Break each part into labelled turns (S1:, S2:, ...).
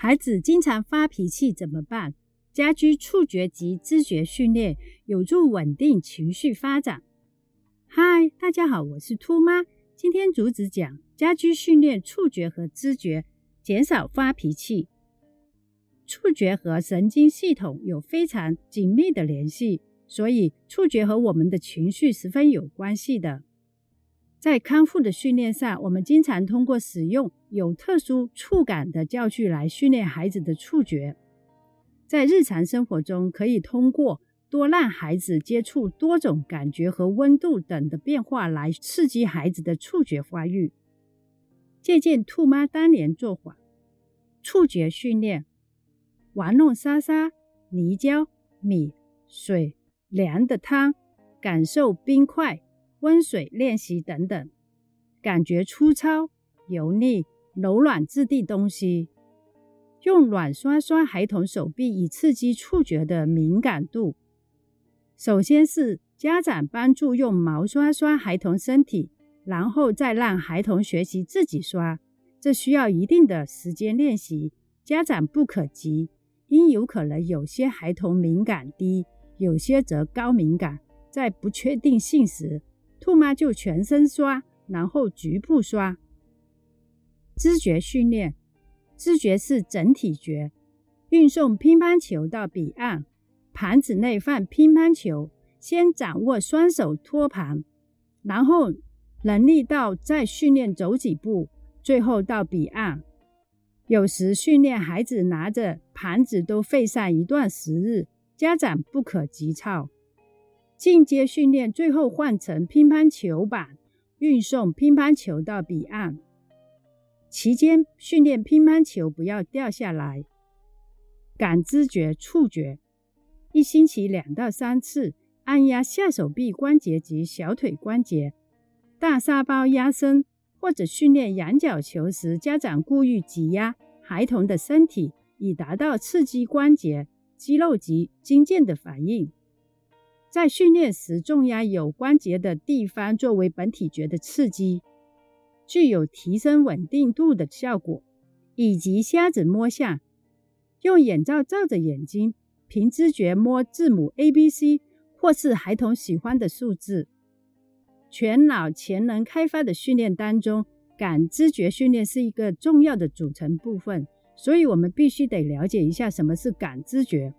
S1: 孩子经常发脾气怎么办？家居触觉及知觉训练有助稳定情绪发展。嗨，大家好，我是兔妈。今天主旨讲家居训练触觉和知觉，减少发脾气。触觉和神经系统有非常紧密的联系，所以触觉和我们的情绪十分有关系的。在康复的训练上，我们经常通过使用有特殊触感的教具来训练孩子的触觉。在日常生活中，可以通过多让孩子接触多种感觉和温度等的变化来刺激孩子的触觉发育。借鉴兔妈当年做法，触觉训练：玩弄沙沙、泥胶、米、水、凉的汤，感受冰块。温水练习等等，感觉粗糙、油腻、柔软质地东西，用软刷刷孩童手臂以刺激触觉的敏感度。首先是家长帮助用毛刷刷孩童身体，然后再让孩童学习自己刷，这需要一定的时间练习。家长不可急，因有可能有些孩童敏感低，有些则高敏感，在不确定性时。兔妈就全身刷，然后局部刷。知觉训练，知觉是整体觉。运送乒乓球到彼岸，盘子内放乒乓球，先掌握双手托盘，然后能力到再训练走几步，最后到彼岸。有时训练孩子拿着盘子都费上一段时日，家长不可急躁。进阶训练，最后换成乒乓球板，运送乒乓球到彼岸。期间训练乒乓球不要掉下来。感知觉、触觉，一星期两到三次，按压下手臂关节及小腿关节。大沙包压身，或者训练仰角球时，家长故意挤压孩童的身体，以达到刺激关节、肌肉及筋腱的反应。在训练时，重压有关节的地方作为本体觉的刺激，具有提升稳定度的效果。以及瞎子摸象，用眼罩罩着眼睛，凭知觉摸字母 A、B、C，或是孩童喜欢的数字。全脑潜能开发的训练当中，感知觉训练是一个重要的组成部分。所以，我们必须得了解一下什么是感知觉。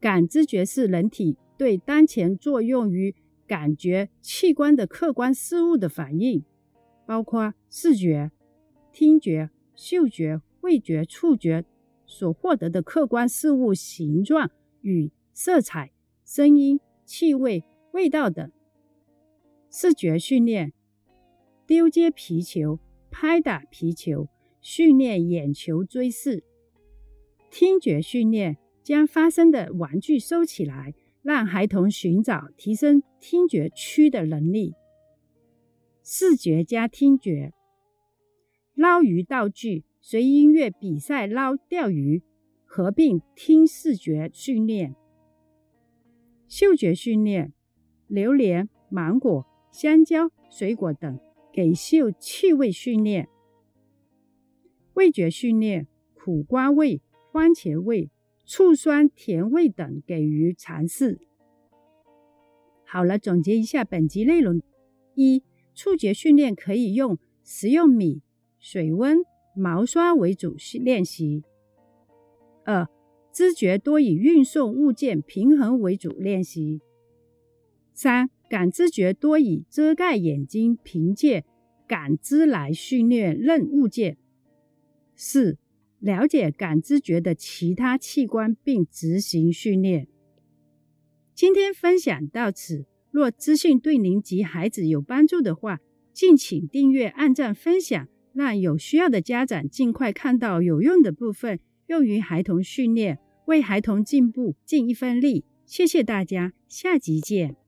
S1: 感知觉是人体。对当前作用于感觉器官的客观事物的反应，包括视觉、听觉、嗅觉、味觉、触觉所获得的客观事物形状与色彩、声音、气味、味道等。视觉训练：丢接皮球、拍打皮球，训练眼球追视。听觉训练：将发声的玩具收起来。让孩童寻找提升听觉区的能力。视觉加听觉，捞鱼道具随音乐比赛捞钓鱼，合并听视觉训练。嗅觉训练，榴莲、芒果、香蕉、水果等给嗅气味训练。味觉训练，苦瓜味、番茄味。醋酸甜味等给予尝试。好了，总结一下本集内容：一、触觉训练可以用食用米、水温、毛刷为主训练习；二、知觉多以运送物件平衡为主练习；三、感知觉多以遮盖眼睛，凭借感知来训练认物件；四。了解感知觉的其他器官，并执行训练。今天分享到此。若资讯对您及孩子有帮助的话，敬请订阅、按赞、分享，让有需要的家长尽快看到有用的部分，用于孩童训练，为孩童进步尽一份力。谢谢大家，下集见。